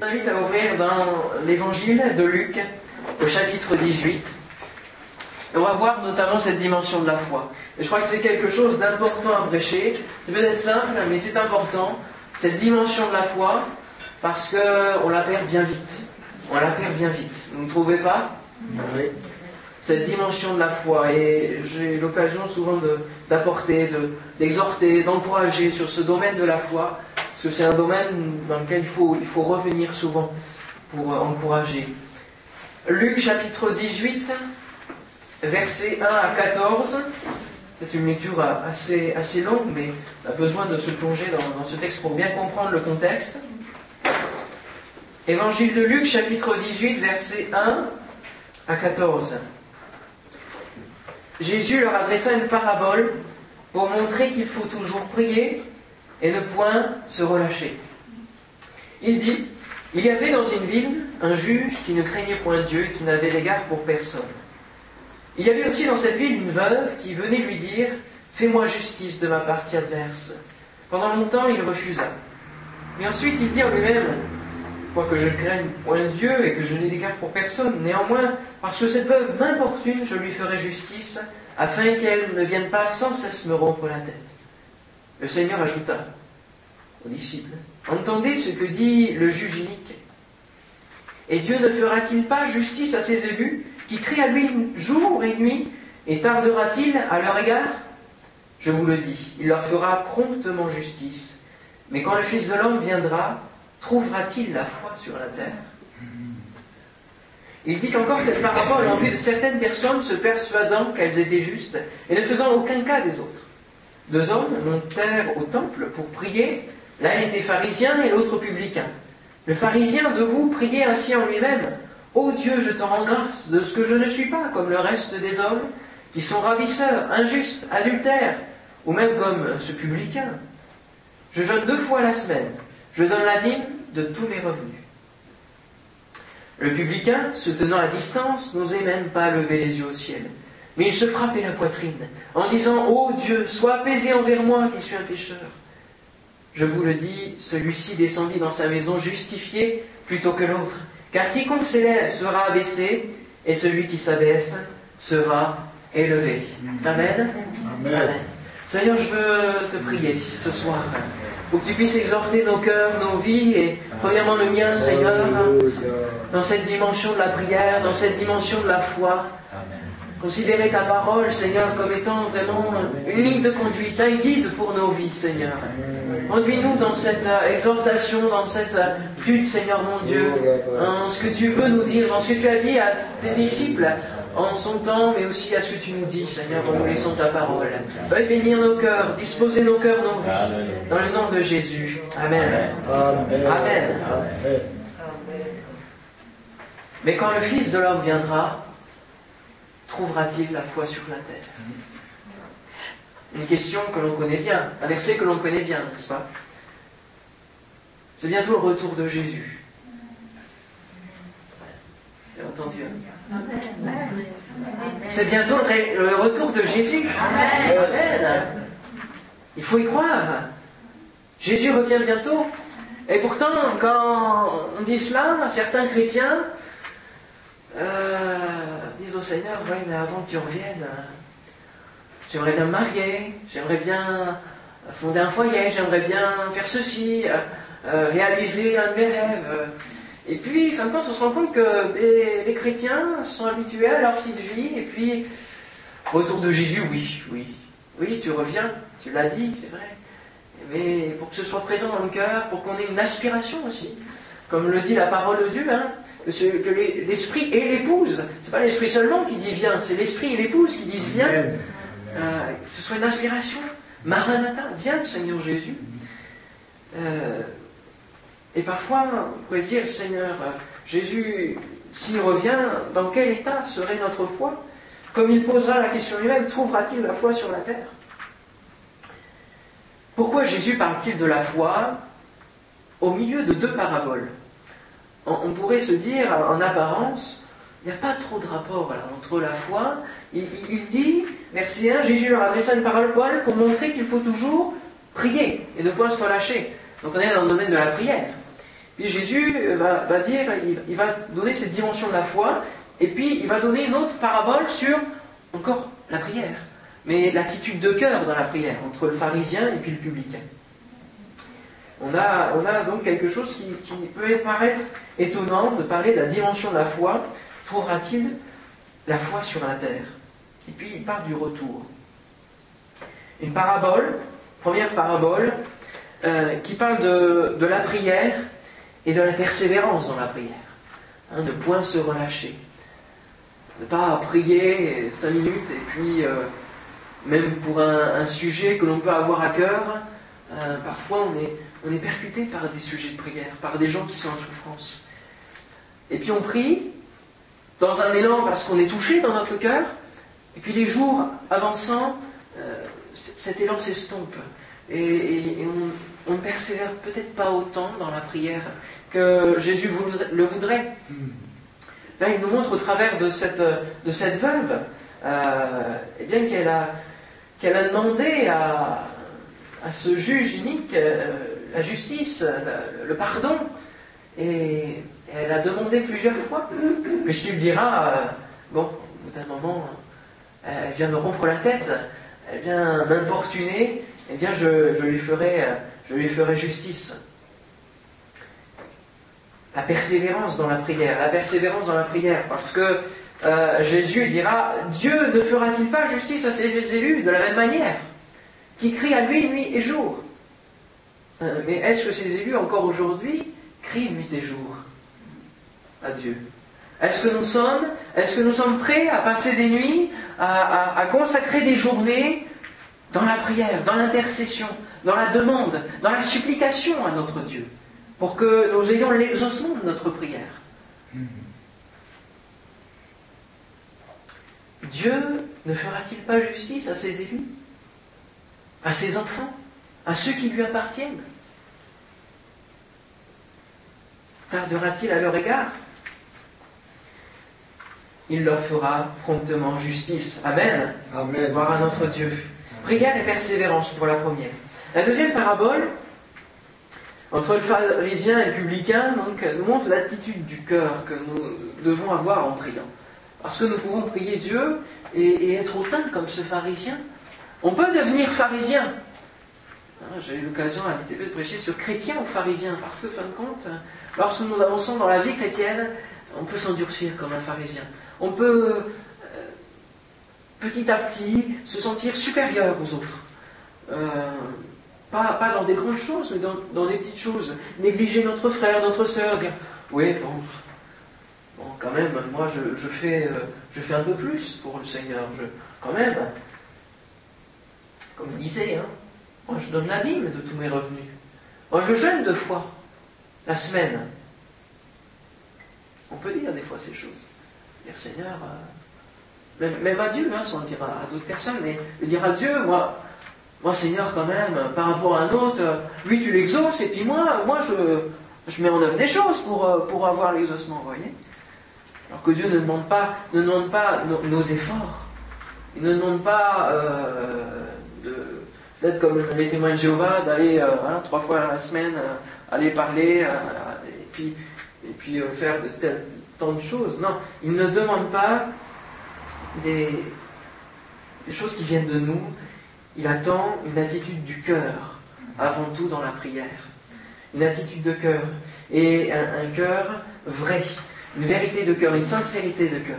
Je vous invite à ouvrir dans l'évangile de Luc, au chapitre 18. Et on va voir notamment cette dimension de la foi. Et je crois que c'est quelque chose d'important à prêcher. C'est peut-être simple, mais c'est important. Cette dimension de la foi, parce qu'on la perd bien vite. On la perd bien vite. Vous ne trouvez pas? Oui. Cette dimension de la foi. Et j'ai l'occasion souvent d'apporter, de, d'exhorter, d'encourager sur ce domaine de la foi. Parce que c'est un domaine dans lequel il faut, il faut revenir souvent pour euh, encourager. Luc chapitre 18, versets 1 à 14. C'est une lecture assez, assez longue, mais on a besoin de se plonger dans, dans ce texte pour bien comprendre le contexte. Évangile de Luc chapitre 18, versets 1 à 14. Jésus leur adressa une parabole pour montrer qu'il faut toujours prier et ne point se relâcher. Il dit, il y avait dans une ville un juge qui ne craignait point Dieu et qui n'avait d'égard pour personne. Il y avait aussi dans cette ville une veuve qui venait lui dire, Fais-moi justice de ma partie adverse. Pendant longtemps, il refusa. Mais ensuite, il dit en lui-même, Quoique je craigne point Dieu et que je n'ai d'égard pour personne, néanmoins, parce que cette veuve m'importune, je lui ferai justice, afin qu'elle ne vienne pas sans cesse me rompre la tête. Le Seigneur ajouta aux disciples, Entendez ce que dit le juge inique. Et Dieu ne fera-t-il pas justice à ses élus, qui crient à lui jour et nuit, et tardera-t-il à leur égard? Je vous le dis, il leur fera promptement justice. Mais quand le Fils de l'homme viendra, trouvera-t-il la foi sur la terre? Il dit qu'encore cette parabole en vue de certaines personnes se persuadant qu'elles étaient justes et ne faisant aucun cas des autres. Deux hommes montèrent au temple pour prier. L'un était pharisien et l'autre publicain. Le pharisien debout priait ainsi en lui-même Ô Dieu, je te rends grâce de ce que je ne suis pas comme le reste des hommes, qui sont ravisseurs, injustes, adultères, ou même comme ce publicain. Je jeûne deux fois la semaine. Je donne la dîme de tous mes revenus. Le publicain, se tenant à distance, n'osait même pas lever les yeux au ciel. Mais il se frappait la poitrine en disant Ô Dieu, sois apaisé envers moi qui suis un pécheur. Je vous le dis, celui-ci descendit dans sa maison justifié plutôt que l'autre. Car quiconque s'élève sera abaissé, et celui qui s'abaisse sera élevé. Amen. Amen. Seigneur, je veux te prier ce soir pour que tu puisses exhorter nos cœurs, nos vies, et premièrement le mien, Seigneur, Alléluia. dans cette dimension de la prière, dans cette dimension de la foi. Considérer ta parole, Seigneur, comme étant vraiment une ligne de conduite, un guide pour nos vies, Seigneur. Conduis-nous dans cette euh, exhortation, dans cette euh, étude, Seigneur mon Dieu, en ce que tu veux nous dire, dans ce que tu as dit à tes disciples en son temps, mais aussi à ce que tu nous dis, Seigneur, en nous laissant ta parole. Veuille bénir nos cœurs, disposer nos cœurs, nos vies, dans le nom de Jésus. Amen. Amen. Amen. Amen. Mais quand le Fils de l'homme viendra, trouvera-t-il la foi sur la terre? Une question que l'on connaît bien, un verset que l'on connaît bien, n'est-ce pas? C'est bientôt le retour de Jésus. J'ai entendu. hein C'est bientôt le retour de Jésus. Amen. Il faut y croire. Jésus revient bientôt. Et pourtant, quand on dit cela, certains chrétiens euh, disent au Seigneur, oui, mais avant que tu reviennes, euh, j'aimerais bien me marier, j'aimerais bien fonder un foyer, j'aimerais bien faire ceci, euh, euh, réaliser un de mes rêves. Et puis, fin de on se rend compte que les, les chrétiens sont habitués à leur petite vie, et puis, retour de Jésus, oui, oui, oui, tu reviens, tu l'as dit, c'est vrai. Mais pour que ce soit présent dans le cœur, pour qu'on ait une aspiration aussi, comme le dit la parole de Dieu, hein, que, que l'esprit et l'épouse, c'est pas l'esprit seulement qui dit viens, c'est l'esprit et l'épouse qui disent viens, Amen. euh, que ce soit une inspiration. Maranatha, viens Seigneur Jésus. Euh, et parfois, on pourrait se dire, Seigneur, euh, Jésus, s'il revient, dans quel état serait notre foi? Comme il posera la question lui-même, trouvera-t-il la foi sur la terre? Pourquoi Jésus parle-t-il de la foi au milieu de deux paraboles? On, pourrait se dire, en apparence, il n'y a pas trop de rapport entre la foi. Il, dit, verset 1, Jésus leur adressa une parole pour montrer qu'il faut toujours prier et ne point se relâcher. Donc on est dans le domaine de la prière. Puis Jésus va, va dire, il, il va donner cette dimension de la foi, et puis il va donner une autre parabole sur encore la prière, mais l'attitude de cœur dans la prière, entre le pharisien et puis le publicain. On a, on a donc quelque chose qui, peut paraître étonnant de parler de la dimension de la foi. Trouvera-t-il la foi sur la terre? Et puis il parle du retour. Une parabole, première parabole, euh, qui parle de, la prière et de la persévérance dans la prière. Hein, de point se relâcher. Ne pas prier cinq minutes et puis, euh, même pour un, un sujet que l'on peut avoir à cœur, euh, parfois on est, on est percuté par des sujets de prière, par des gens qui sont en souffrance. Et puis on prie dans un élan parce qu'on est touché dans notre cœur, et puis les jours avançant, euh, cet élan s'estompe. Et, et, on, on, ne persévère peut-être pas autant dans la prière que Jésus voudrait, le voudrait. Là, il nous montre au travers de cette, de cette veuve, euh, eh bien qu'elle a, qu'elle a demandé à, à ce juge unique euh, la justice, le, pardon. Et elle a demandé plusieurs fois. Puisqu'il dira, euh, bon, au bout d'un moment, elle vient me rompre la tête, elle vient m'importuner, eh bien je, lui ferai, je lui ferai justice. La persévérance dans la prière, la persévérance dans la prière, parce que euh, Jésus dira, Dieu ne fera-t-il pas justice à ses élus de la même manière, qui crient à lui nuit et jour? euh, Mais est-ce que ces élus, encore aujourd'hui, crient nuit et jour à Dieu? Est-ce que nous sommes, est-ce que nous sommes prêts à passer des nuits, à consacrer des journées dans la prière, dans l'intercession, dans la demande, dans la supplication à notre Dieu, pour que nous ayons l'exaucement de notre prière? Dieu ne fera-t-il pas justice à ses élus? À ses enfants? À ceux qui lui appartiennent? Tardera-t-il à leur égard? Il leur fera promptement justice. Amen. Amen. Gloire à notre Dieu. Prière et persévérance pour la première. La deuxième parabole, entre le pharisien et le publicain, donc, nous montre l'attitude du cœur que nous devons avoir en priant. Parce que nous pouvons prier Dieu et, et être hautain comme ce pharisien. On peut devenir pharisien. J'ai eu l'occasion à l'ITB de prêcher sur chrétien ou pharisien, parce que, fin de compte, lorsque nous avançons dans la vie chrétienne, on peut s'endurcir comme un pharisien. On peut, euh, petit à petit, se sentir supérieur aux autres. Euh, pas, dans des grandes choses, mais dans, des petites choses. Négliger notre frère, notre sœur, dire Oui, bon, quand même, moi je, je, fais, euh, je fais un peu plus pour le Seigneur. Quand même, comme il disait, hein, moi je donne la dîme de tous mes revenus. Je jeûne deux fois la semaine. On peut dire des fois ces choses. Dire Seigneur, euh, même, à Dieu, hein, sans le dire à, d'autres personnes, mais dire à Dieu, moi, Seigneur quand même, par rapport à un autre, lui tu l'exauces, et puis moi, moi je, mets en œuvre des choses pour, euh, avoir l'exaucement, vous voyez Alors que Dieu ne demande pas, ne demande pas nos, efforts. Il ne demande pas euh, d'être comme les témoins de Jéhovah, d'aller euh, hein, trois fois la semaine, euh, aller parler, euh, et puis, et puis faire de telles, tant de choses. Non, il ne demande pas des, des choses qui viennent de nous, il attend une attitude du cœur, avant tout dans la prière. Une attitude de cœur. Et un, un cœur vrai. Une vérité de cœur, une sincérité de cœur.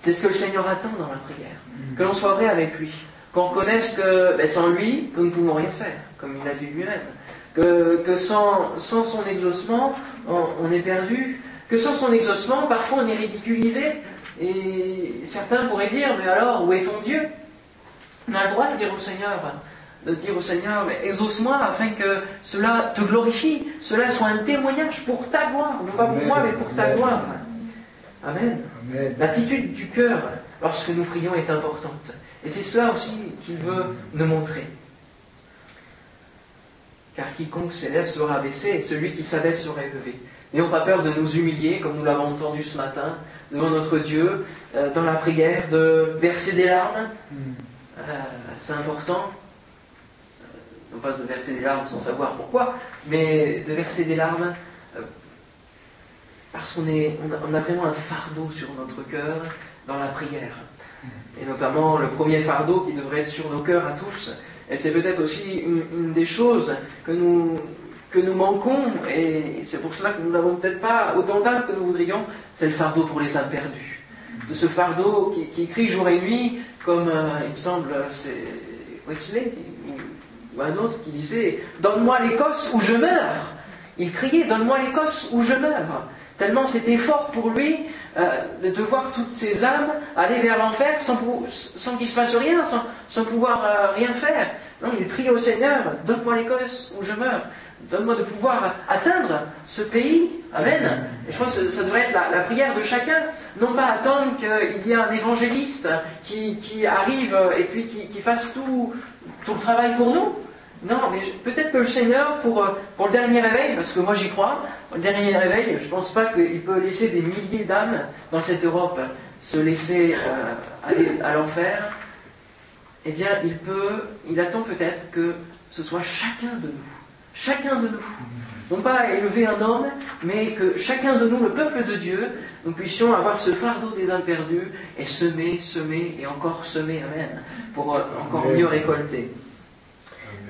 C'est ce que le Seigneur attend dans la prière. Que l'on soit vrai avec lui. Qu'on reconnaisse que ben, sans lui, nous ne pouvons rien faire, comme il l'a dit lui-même. Que, que sans, sans, son exaucement, on, on, est perdu. Que sans son exaucement, parfois on est ridiculisé. Et certains pourraient dire, mais alors, où est ton Dieu? On a le droit de dire au Seigneur, de dire au Seigneur, mais exauce-moi afin que cela te glorifie, cela soit un témoignage pour ta gloire, non pas pour moi, mais pour ta gloire. Amen. Amen. L'attitude du cœur lorsque nous prions est importante. Et c'est cela aussi qu'il veut nous montrer. Car quiconque s'élève sera abaissé, et celui qui s'abaisse sera élevé. N'ayons pas peur de nous humilier, comme nous l'avons entendu ce matin, devant notre Dieu, euh, dans la prière, de verser des larmes. Mm. Euh, c'est important, non pas de verser des larmes sans savoir pourquoi, mais de verser des larmes parce qu'on on a, vraiment un fardeau sur notre cœur dans la prière. Et notamment le premier fardeau qui devrait être sur nos cœurs à tous. Et c'est peut-être aussi une, des choses que nous, manquons, et c'est pour cela que nous n'avons peut-être pas autant d'âme que nous voudrions, c'est le fardeau pour les imperdus. C'est ce fardeau qui, crie jour et nuit, comme euh, il me semble, c'est Wesley ou, un autre qui disait Donne-moi l'Écosse ou je meurs. Il criait Donne-moi l'Écosse ou je meurs. Tellement c'était fort pour lui euh, de voir toutes ces âmes aller vers l'enfer sans, sans qu'il se passe rien, sans, pouvoir euh, rien faire. Non, il prie au Seigneur Donne-moi l'Écosse ou je meurs. Donne-moi de pouvoir atteindre ce pays. Amen. Et je pense que ça devrait être la, prière de chacun. Non pas attendre qu'il y ait un évangéliste qui, arrive et puis qui, fasse tout, tout le travail pour nous. Non, mais peut-être que le Seigneur, pour, pour le dernier réveil, parce que moi j'y crois, le dernier réveil, je ne pense pas qu'il peut laisser des milliers d'âmes dans cette Europe se laisser euh, aller à l'enfer. Eh bien, il peut, il attend peut-être que ce soit chacun de nous Chacun de nous. Non pas élever un homme, mais que chacun de nous, le peuple de Dieu, nous puissions avoir ce fardeau des imperdus et semer, semer et encore semer, Amen, pour euh, encore mieux récolter.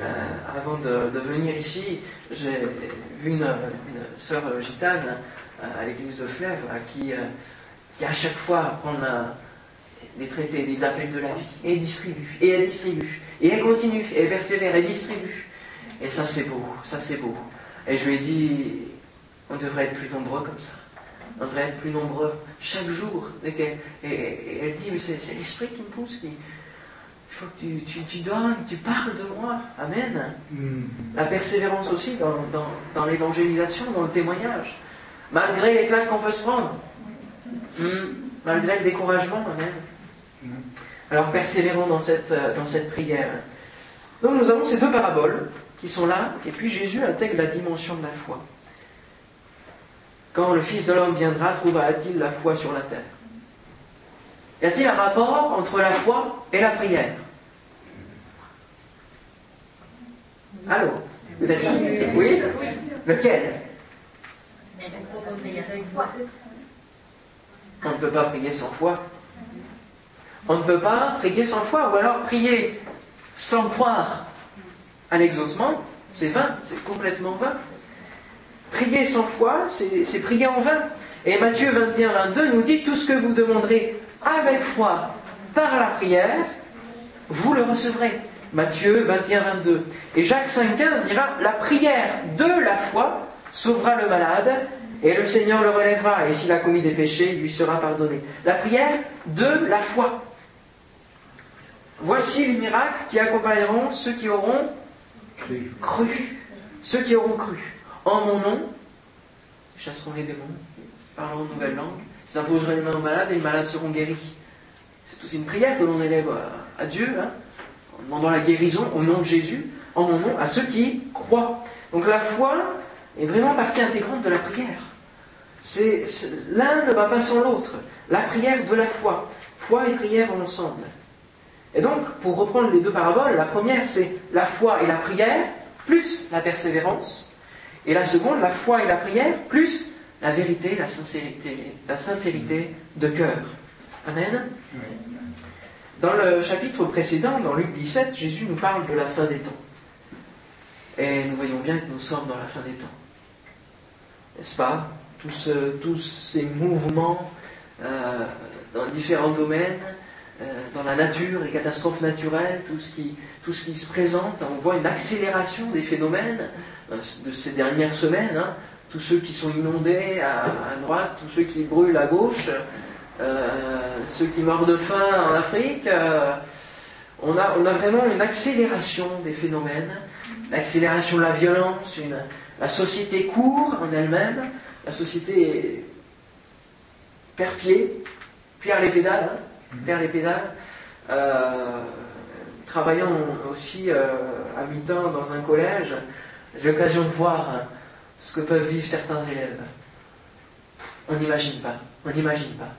Euh, avant de, venir ici, j'ai vu une, sœur gitane euh, à l'église de Flèvre qui, qui à chaque fois prend les traités, les appels de la vie, et distribue, et elle distribue, et elle continue, et elle persévère, et distribue. Et ça, c'est beau, ça, c'est beau. Et je lui ai dit, on devrait être plus nombreux comme ça. On devrait être plus nombreux chaque jour. Et, elle dit, mais c'est, l'esprit qui me pousse. Faut que tu, donnes, tu parles de moi. Amen. Hmm. La persévérance aussi dans, l'évangélisation, dans le témoignage. Malgré les claques qu'on peut se prendre. Hmm. Malgré le découragement. Amen. Hmm. Alors persévérons dans cette, dans cette prière. Donc nous avons ces deux paraboles qui sont là, et puis Jésus intègre la dimension de la foi. Quand le Fils de l'homme viendra, trouvera-t-il la foi sur la terre? Y a-t-il un rapport entre la foi et la prière? Allô Vous avez Oui Lequel On ne peut pas prier sans foi. On ne peut pas prier sans foi, ou alors prier sans croire à l'exaucement, c'est vain, c'est complètement vain. Prier sans foi, c'est prier en vain. Et Matthieu 21, 22 nous dit tout ce que vous demanderez avec foi par la prière, vous le recevrez. Matthieu 21, 22. Et Jacques 5, 15 dira la prière de la foi sauvera le malade et le Seigneur le relèvera. Et s'il a commis des péchés, il lui sera pardonné. La prière de la foi. Voici les miracles qui accompagneront ceux qui auront Cru. Ceux qui auront cru. En mon nom, chasseront les démons, parleront de nouvelles langues, ils imposeront les mains aux malades et les malades seront guéris. C'est aussi une prière que l'on élève à, Dieu, hein, en la guérison au nom de Jésus, en mon nom, à ceux qui croient. Donc la foi est vraiment partie intégrante de la prière. l'un ne va pas sans l'autre. La prière de la foi. Foi et prière ensemble. Et donc, pour reprendre les deux paraboles, la première, c'est la foi et la prière, plus la persévérance. Et la seconde, la foi et la prière, plus la vérité, la sincérité, la sincérité de cœur. Amen. Dans le chapitre précédent, dans Luc 17, Jésus nous parle de la fin des temps. Et nous voyons bien que nous sommes dans la fin des temps. N'est-ce pas? Tous, tous, ces mouvements euh, dans différents domaines, euh, dans la nature, les catastrophes naturelles, tout ce, qui, se présente. On voit une accélération des phénomènes euh, de ces dernières semaines. Hein. Tous ceux qui sont inondés à, droite, tous ceux qui brûlent à gauche, euh, ceux qui meurent de faim en Afrique. on, a, on a vraiment une accélération des phénomènes, l'accélération de la violence, une, la société court en elle-même, la société perd pied, pierre les pédales. Hein les pédales. Euh, travaillant aussi euh, à mi-temps dans un collège, j'ai l'occasion de voir ce que peuvent vivre certains élèves. On n'imagine pas, on n'imagine pas.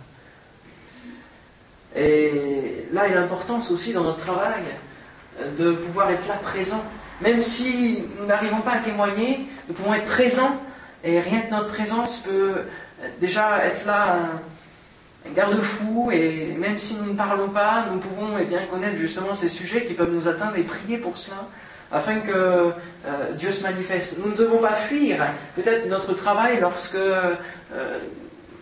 Et là, a l'importance aussi dans notre travail de pouvoir être là présent. Même si nous n'arrivons pas à témoigner, nous pouvons être présents Et rien que notre présence peut déjà être là un, garde-fou, et même si nous ne parlons pas, nous pouvons eh bien, connaître justement ces sujets qui peuvent nous atteindre et prier pour cela, afin que euh, Dieu se manifeste. Nous ne devons pas fuir peut-être notre travail lorsque euh,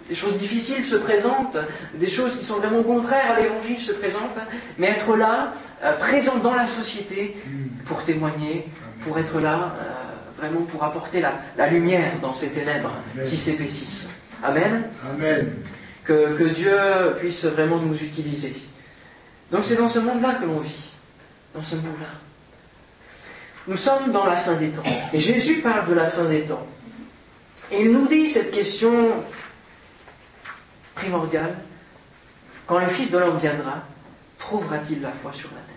des choses difficiles se présentent, des choses qui sont vraiment contraires à l'évangile se présentent, mais être là, euh, présent dans la société pour témoigner, pour être là, euh, vraiment pour apporter la, lumière dans ces ténèbres qui s'épaississent. Amen. Amen. Que, que, Dieu puisse vraiment nous utiliser. Donc c'est dans ce monde-là que l'on vit, dans ce monde-là. Nous sommes dans la fin des temps. Et Jésus parle de la fin des temps. Et il nous dit cette question primordial, quand le Fils de l'homme viendra, trouvera-t-il la foi sur la terre?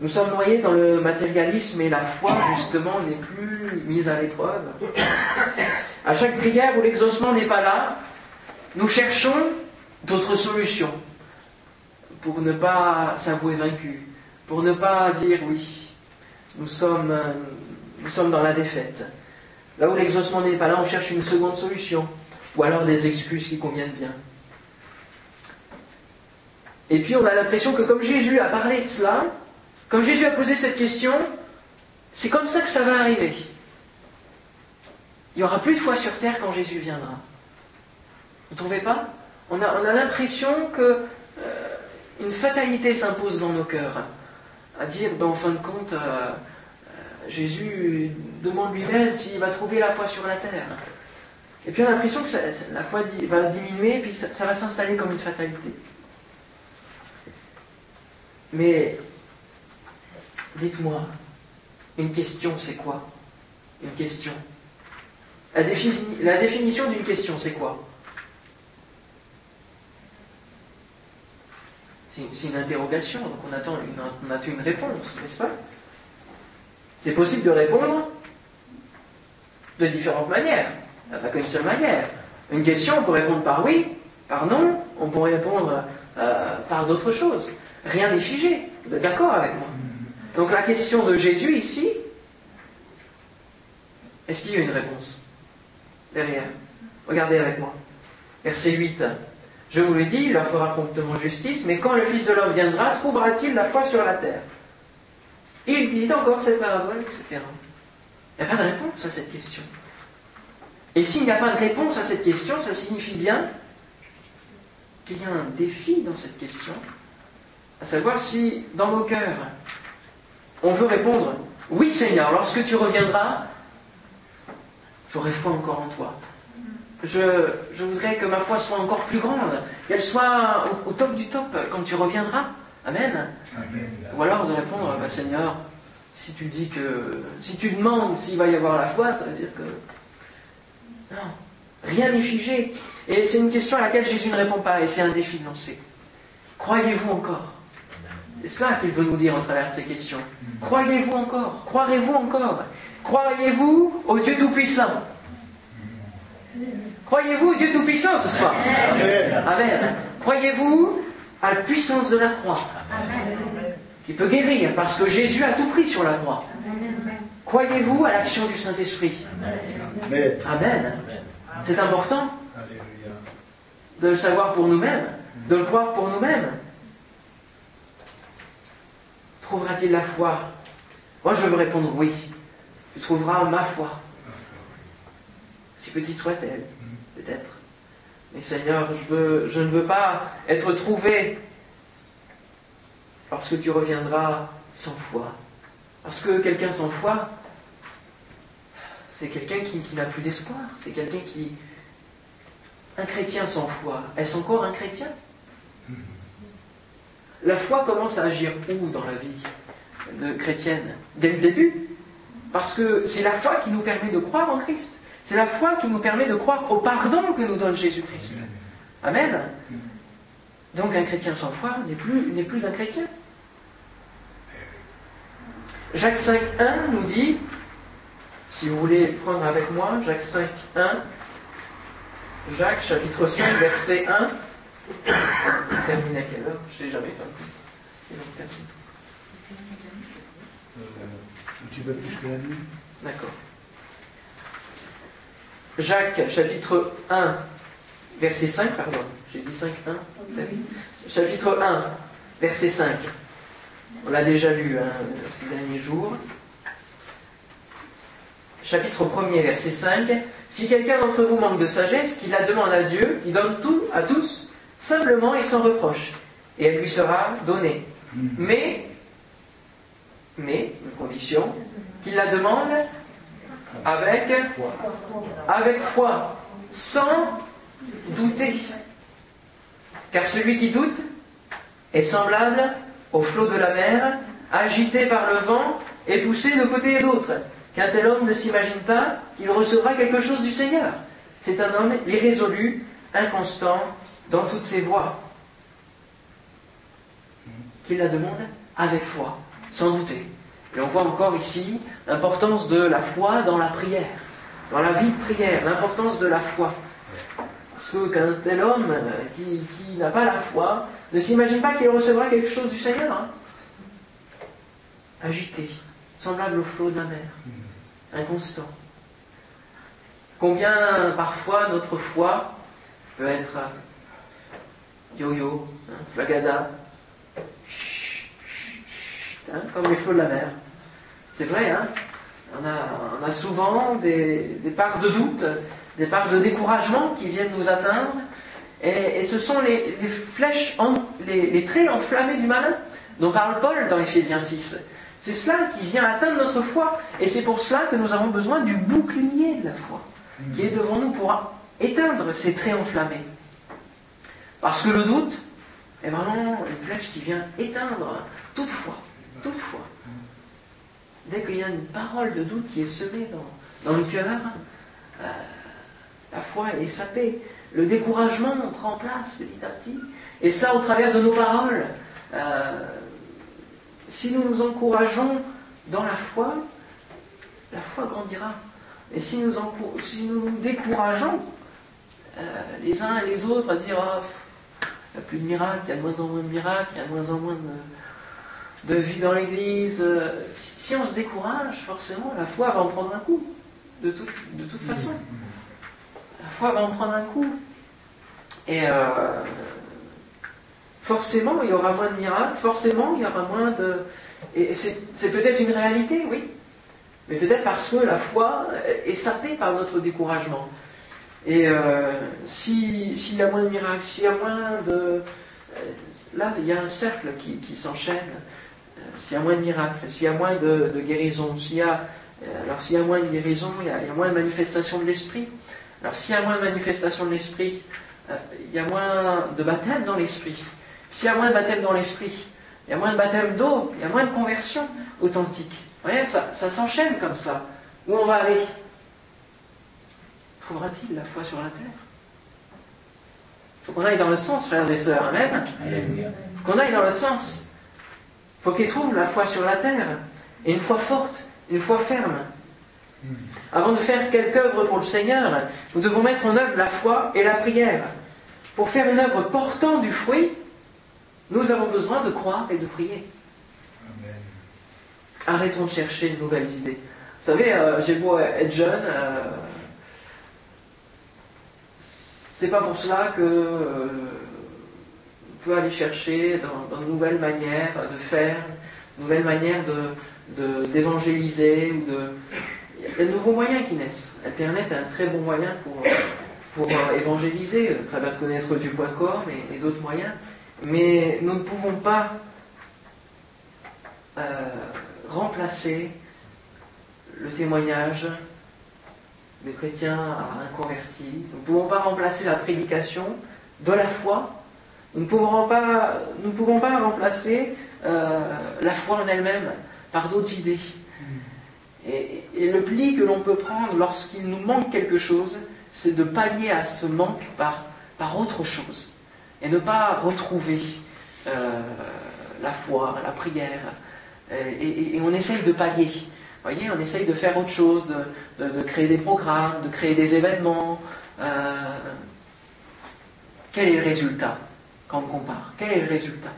Nous sommes noyés dans le matérialisme et la foi, justement, n'est plus mise à l'épreuve. À chaque prière où l'exaucement n'est pas là, nous cherchons d'autres solutions pour ne pas s'avouer vaincu, pour ne pas dire oui, nous sommes, nous sommes dans la défaite. Là où l'exaucement n'est pas là, on cherche une seconde solution ou alors des excuses qui conviennent bien. Et puis on a l'impression que comme Jésus a parlé de cela, comme Jésus a posé cette question, c'est comme ça que ça va arriver. Il n'y aura plus de foi sur terre quand Jésus viendra. Vous ne trouvez pas? On a, on a l'impression que euh, une fatalité s'impose dans nos cœurs. À dire, ben, en fin de compte, euh, euh, Jésus demande lui-même s'il va trouver la foi sur la terre. Et puis on a l'impression que la foi va diminuer, puis ça, va s'installer comme une fatalité. Mais dites-moi, une question c'est quoi? Une question. La, la définition d'une question c'est quoi? C'est une interrogation, donc on attend une, on attend une réponse, n'est-ce pas? C'est possible de répondre de différentes manières. N'y pas qu'une seule manière. Une question, on peut répondre par oui, par non, on peut répondre euh, par d'autres choses. Rien n'est figé. Vous êtes d'accord avec moi? Donc la question de Jésus ici, est-ce qu'il y a une réponse derrière? Regardez avec moi. Verset 8. Je vous le dis, il leur fera promptement justice, mais quand le Fils de l'homme viendra, trouvera-t-il la foi sur la terre? Il dit encore cette parabole, etc. Il n'y a pas de réponse à cette question. Et s'il n'y a pas de réponse à cette question, ça signifie bien qu'il y a un défi dans cette question, à savoir si dans nos cœurs, on veut répondre Oui Seigneur, lorsque tu reviendras, j'aurai foi encore en toi. Je, voudrais que ma foi soit encore plus grande, qu'elle soit au, top du top quand tu reviendras. Amen. Ou alors de répondre bah, Seigneur, si tu dis que. Si tu demandes s'il va y avoir la foi, ça veut dire que non, rien n'est figé. Et c'est une question à laquelle Jésus ne répond pas, et c'est un défi lancé. Croyez-vous encore? C'est cela qu'il veut nous dire au travers de ces questions. Croyez-vous encore? Croirez-vous encore? Croyez-vous au Dieu Tout-Puissant? Croyez-vous au Dieu Tout-Puissant ce soir? Amen. Croyez-vous à la puissance de la croix? Qui peut guérir parce que Jésus a tout pris sur la croix. Croyez-vous à l'action du Saint-Esprit Amen. C'est important de le savoir pour nous-mêmes, de le croire pour nous-mêmes. Trouvera-t-il la foi? Moi, je veux répondre oui. Tu trouveras ma foi. Si petite soit-elle, mm. peut-être. Mais Seigneur, je, veux, je ne veux pas être trouvé lorsque tu reviendras sans foi. Parce que quelqu'un sans foi, c'est quelqu'un qui, n'a plus d'espoir. C'est quelqu'un qui... Un chrétien sans foi, est-ce encore un chrétien? La foi commence à agir où dans la vie de chrétienne? Dès le début. Parce que c'est la foi qui nous permet de croire en Christ. C'est la foi qui nous permet de croire au pardon que nous donne Jésus-Christ. Amen. Donc un chrétien sans foi n'est plus, n'est plus un chrétien. Jacques 5.1 nous dit si vous voulez prendre avec moi, Jacques 5, 1. Jacques chapitre 5, verset 1. termine à quelle heure? Je n'ai jamais fait un Tu veux plus que la nuit D'accord. Jacques chapitre 1, verset 5, pardon, j'ai dit 5, 1, chapitre 1, verset 5. On l'a déjà lu hein, ces derniers jours. Chapitre 1er, verset 5. Si quelqu'un d'entre vous manque de sagesse, qu'il la demande à Dieu, il donne tout à tous, simplement et sans reproche, et elle lui sera donnée. Mm. Mais, mais, une condition, qu'il la demande avec, avec foi, sans douter. Car celui qui doute est semblable au flot de la mer, agité par le vent et poussé de côté et d'autre. Qu'un tel homme ne s'imagine pas qu'il recevra quelque chose du Seigneur. C'est un homme irrésolu, inconstant dans toutes ses voies. Qu'il la demande avec foi, sans douter. Et on voit encore ici l'importance de la foi dans la prière, dans la vie de prière, l'importance de la foi. Parce qu'un tel homme euh, qui, n'a pas la foi ne s'imagine pas qu'il recevra quelque chose du Seigneur. Hein. Agité, semblable au flot de la mer, inconstant. Combien parfois notre foi peut être yo-yo, hein, flagada, hein, comme les flots de la mer. C'est vrai, hein on a, souvent des, parts de doute, des parts de découragement qui viennent nous atteindre. Et, ce sont les, flèches, les, traits enflammés du malin dont parle Paul dans Ephésiens 6. C'est cela qui vient atteindre notre foi. Et c'est pour cela que nous avons besoin du bouclier de la foi, qui est devant nous pour éteindre ces traits enflammés. Parce que le doute est vraiment une flèche qui vient éteindre toute foi. Dès qu'il y a une parole de doute qui est semée dans, le cœur, euh, la foi est sapée. Le découragement prend place petit à petit. Et ça au travers de nos paroles. Euh, si nous nous encourageons dans la foi, la foi grandira. Et si nous nous, décourageons euh, les uns et les autres à dire oh, il n'y a plus de miracles, il y a de moins en moins de miracles, il y a de moins en moins de, vie dans l'Église. Euh, si, on se décourage, forcément, la foi va en prendre un coup, de, de toute façon. La foi va en prendre un coup. Et euh, forcément, il y aura moins de miracles, forcément, il y aura moins de... Et c'est peut-être une réalité, oui, mais peut-être parce que la foi est sapée par notre découragement. Et euh, s'il y a moins de miracles, s'il y a moins de... Euh, là, il y a un cercle qui, s'enchaîne. Euh, s'il y a moins de miracles, s'il y a moins de, de guérison, s'il y a... alors s'il y a moins de guérison, il y a, moins de manifestation de l'esprit. Alors s'il y a moins de manifestation de l'esprit, il y a moins de baptême dans l'esprit. S'il y a moins de baptême dans l'esprit, il y a moins de baptême d'eau, il y a moins de conversion authentique. Vous voyez, ça, ça s'enchaîne comme ça. Où on va aller? Trouvera-t-il la foi sur la terre? Il faut qu'on aille dans l'autre sens, frères et sœurs. Amen. Il faut qu'on aille dans l'autre sens. Il faut qu'il trouve la foi sur la terre. Et une foi forte, une foi ferme. Avant de faire quelque œuvre pour le Seigneur, nous devons mettre en œuvre la foi et la prière. Pour faire une œuvre portant du fruit, nous avons besoin de croire et de prier. Arrêtons de chercher de nouvelles idées. Vous savez, euh, j'ai beau être jeune, euh, c'est pas pour cela que euh, on peut aller chercher dans, de nouvelles manières de faire, de nouvelles manières d'évangéliser ou de. Il y a de nouveaux moyens qui naissent. Internet est un très bon moyen pour, pour évangéliser, à travers connaître du.com et, et d'autres moyens. Mais nous ne pouvons pas euh, remplacer le témoignage des chrétiens à un converti. Nous ne pouvons pas remplacer la prédication de la foi. Nous ne pouvons pas, nous pouvons pas remplacer euh, la foi en elle-même par d'autres idées. Et, le pli que l'on peut prendre lorsqu'il nous manque quelque chose, c'est de pallier à ce manque par, par autre chose. Et ne pas retrouver euh, la foi, la prière. Et, et on essaye de pallier voyez, on essaye de faire autre chose, de, créer des programmes, de créer des événements. Euh, quel est le résultat quand on compare? Quel est le résultat?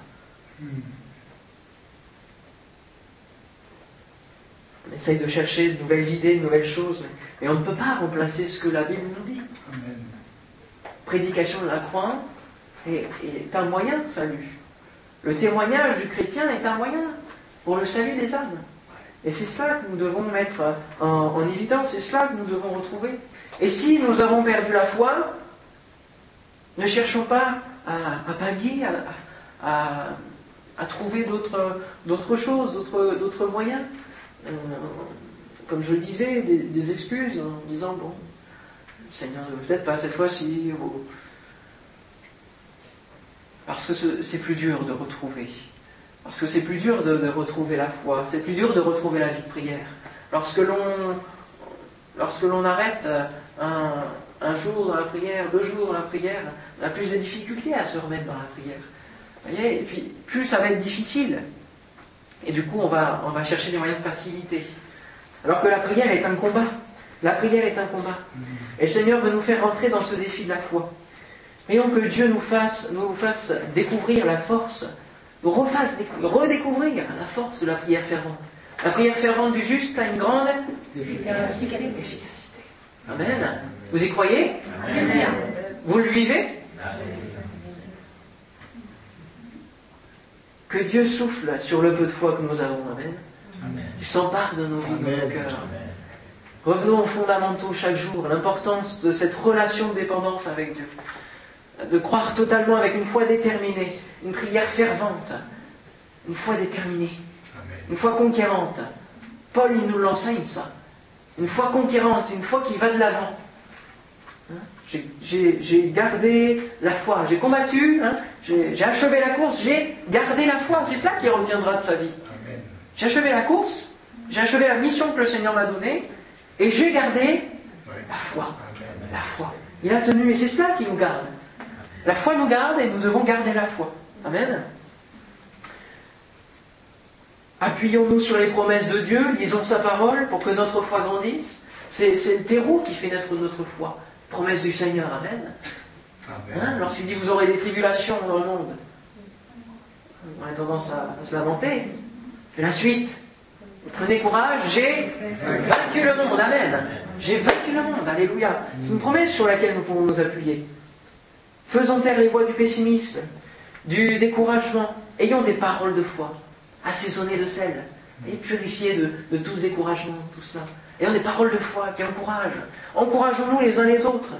On essaye de chercher de nouvelles idées, de nouvelles choses, mais on ne peut pas remplacer ce que la Bible nous dit. Amen. Prédication de la croix est, un moyen de salut. Le témoignage du chrétien est un moyen pour le salut des âmes. Et c'est cela que nous devons mettre en, évidence, c'est cela que nous devons retrouver. Et si nous avons perdu la foi, ne cherchons pas à, pallier, à, trouver d'autres choses, d'autres moyens. Euh, comme je le disais, des, excuses en disant, bon, Seigneur, peut-être pas cette fois-ci, parce que c'est plus dur de retrouver. Parce que c'est plus dur de, retrouver la foi, c'est plus dur de retrouver la vie de prière. Lorsque l'on, lorsque l'on arrête un, un, jour dans la prière, deux jours dans la prière, on a plus de difficultés à se remettre dans la prière. Voyez Et puis, plus ça va être difficile. Et du coup, on va, on va chercher des moyens de facilité. Alors que la prière est un combat. La prière est un combat. Et le Seigneur veut nous faire rentrer dans ce défi de la foi. Prions que Dieu nous fasse, nous fasse découvrir la force, nous refasse redécouvrir la force de la prière fervente. La prière fervente du juste a une grande efficacité. Amen. Vous y croyez? Amen. Vous le vivez? Que Dieu souffle sur le peu de foi que nous avons. Amen. Il s'empare de nos vies, de nos cœurs. Revenons aux fondamentaux chaque jour, l'importance de cette relation de dépendance avec Dieu. De croire totalement avec une foi déterminée, une prière fervente, une foi déterminée, une foi conquérante. Paul, il nous l'enseigne ça. Une foi conquérante, une foi qui va de l'avant. Hein? J'ai gardé la foi, j'ai combattu, hein? j'ai achevé la course, j'ai gardé la foi. C'est cela qui retiendra de sa vie. J'ai achevé la course, j'ai achevé la mission que le Seigneur m'a donnée, et j'ai gardé la foi. La foi. Il a tenu, et c'est cela qui nous garde. La foi nous garde et nous devons garder la foi. Amen. Appuyons-nous sur les promesses de Dieu, lisons sa parole pour que notre foi grandisse. C'est le terreau qui fait naître notre foi. Promesse du Seigneur, Amen. Hein, lorsqu'il dit vous aurez des tribulations dans le monde, on a tendance à se lamenter. Et la suite. Prenez courage, j'ai vaincu le monde. Amen. J'ai vaincu le monde. Alléluia. C'est une promesse sur laquelle nous pouvons nous appuyer. Faisons taire les voix du pessimisme, du découragement. Ayons des paroles de foi, assaisonnées de sel, et purifiées de, de tous découragements, tout cela. Ayons des paroles de foi qui encouragent. Encourageons-nous les uns les autres.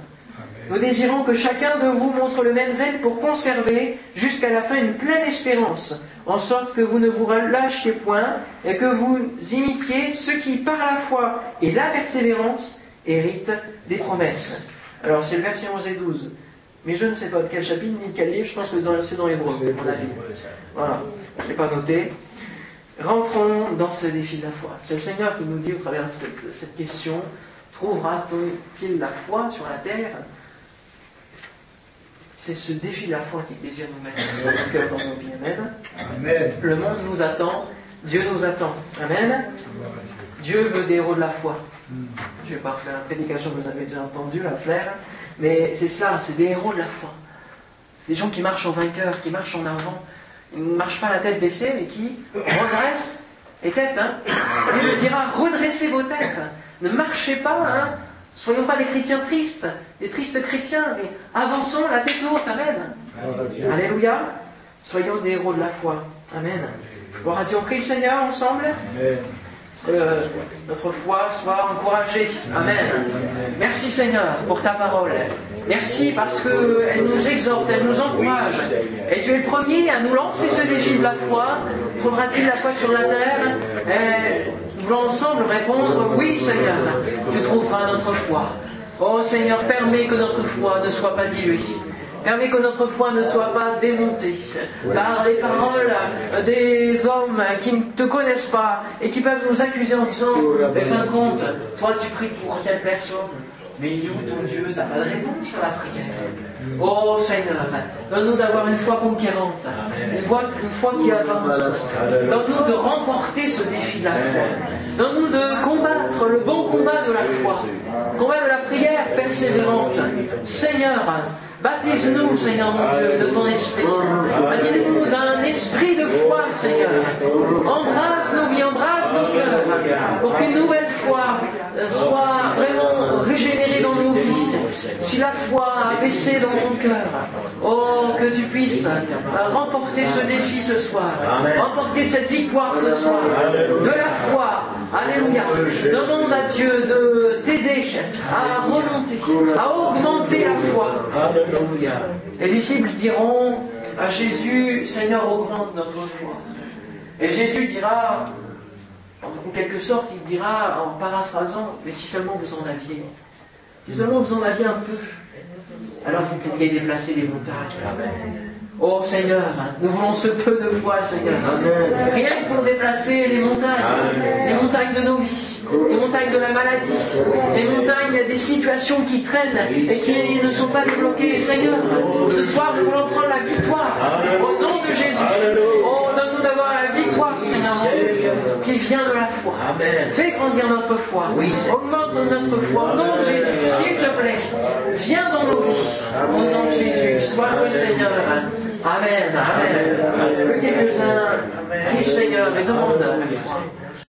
Nous désirons que chacun de vous montre le même zèle pour conserver jusqu'à la fin une pleine espérance, en sorte que vous ne vous lâchiez point et que vous imitiez ceux qui, par la foi et la persévérance, héritent des promesses. Alors c'est le verset 11 et 12. Mais je ne sais pas de quel chapitre ni de quel livre, je pense que c'est dans l'hébreu, mon avis. Voilà, je n'ai pas noté. Rentrons dans ce défi de la foi. C'est le Seigneur qui nous dit au travers de cette, cette question, trouvera-t-il la foi sur la terre? C'est ce défi de la foi qui désire nous mettre dans nos cœurs, dans nos vies. Amen. Le monde nous attend, Dieu nous attend. Amen. Dieu veut des héros de la foi. Je ne vais pas refaire la prédication que vous avez déjà entendue, la flair, mais c'est cela, c'est des héros de la foi. C'est des gens qui marchent en vainqueur, qui marchent en avant. Ils ne marchent pas la tête baissée, mais qui redressent les têtes. Hein. Il dira redressez vos têtes. Ne marchez pas hein, Soyons pas des chrétiens tristes, des tristes chrétiens, mais avançons la tête haute. Amen. Alléluia. Soyons des héros de la foi. Amen. Gloire à Dieu. On prie le Seigneur ensemble. Amen. Euh, notre foi soit encouragée. Amen. Merci Seigneur pour ta parole. Merci parce qu'elle nous exhorte, elle nous encourage. Et tu es le premier à nous lancer ce défi de la foi. Trouvera-t-il la foi sur la terre? Nous voulons ensemble répondre Oui, Seigneur, tu trouveras notre foi. Oh Seigneur, permets que notre foi ne soit pas diluée. Permets que notre foi ne soit pas démontée par les paroles des hommes qui ne te connaissent pas et qui peuvent nous accuser en disant Mais fin de compte, toi tu pries pour telle personne, mais il est où ton Dieu? T'as pas de réponse à la prière. Oh Seigneur, donne-nous d'avoir une foi conquérante, une foi, une foi qui avance. Donne-nous de remporter ce défi de la foi. Donne-nous de combattre le bon combat de la foi, combat de la prière persévérante. Seigneur, Baptise-nous, Seigneur mon Dieu, de ton esprit. Baptise-nous d'un esprit de foi, Seigneur. Embrasse nos vies, embrasse nos cœurs, pour qu'une nouvelle foi euh, soit vraiment régénérée dans nos vies. Si la foi a baissé dans ton cœur, oh, que tu puisses euh, remporter ce défi ce soir, remporter cette victoire ce soir, de la foi. Alléluia. Demande à Dieu de à remonter, à augmenter la foi. Les disciples diront à Jésus, Seigneur, augmente notre foi. Et Jésus dira, en quelque sorte, il dira, en paraphrasant, mais si seulement vous en aviez, si seulement vous en aviez un peu, alors vous pourriez déplacer les montagnes. Oh Seigneur, nous voulons ce peu de foi, Seigneur. Rien que pour déplacer les montagnes, les montagnes de nos vies, les montagnes de la maladie, les montagnes des situations qui traînent et qui ne sont pas débloquées. Seigneur, ce soir, nous voulons prendre la victoire au nom de Jésus. Oh, donne-nous d'avoir la victoire, Seigneur, qui vient de la foi. Fais grandir notre foi. Augmente notre foi. Au nom de Jésus, s'il te plaît, viens dans nos vies. Au nom de Jésus, sois le Seigneur. Amen, Amen. Que quelques-uns Seigneur et foi.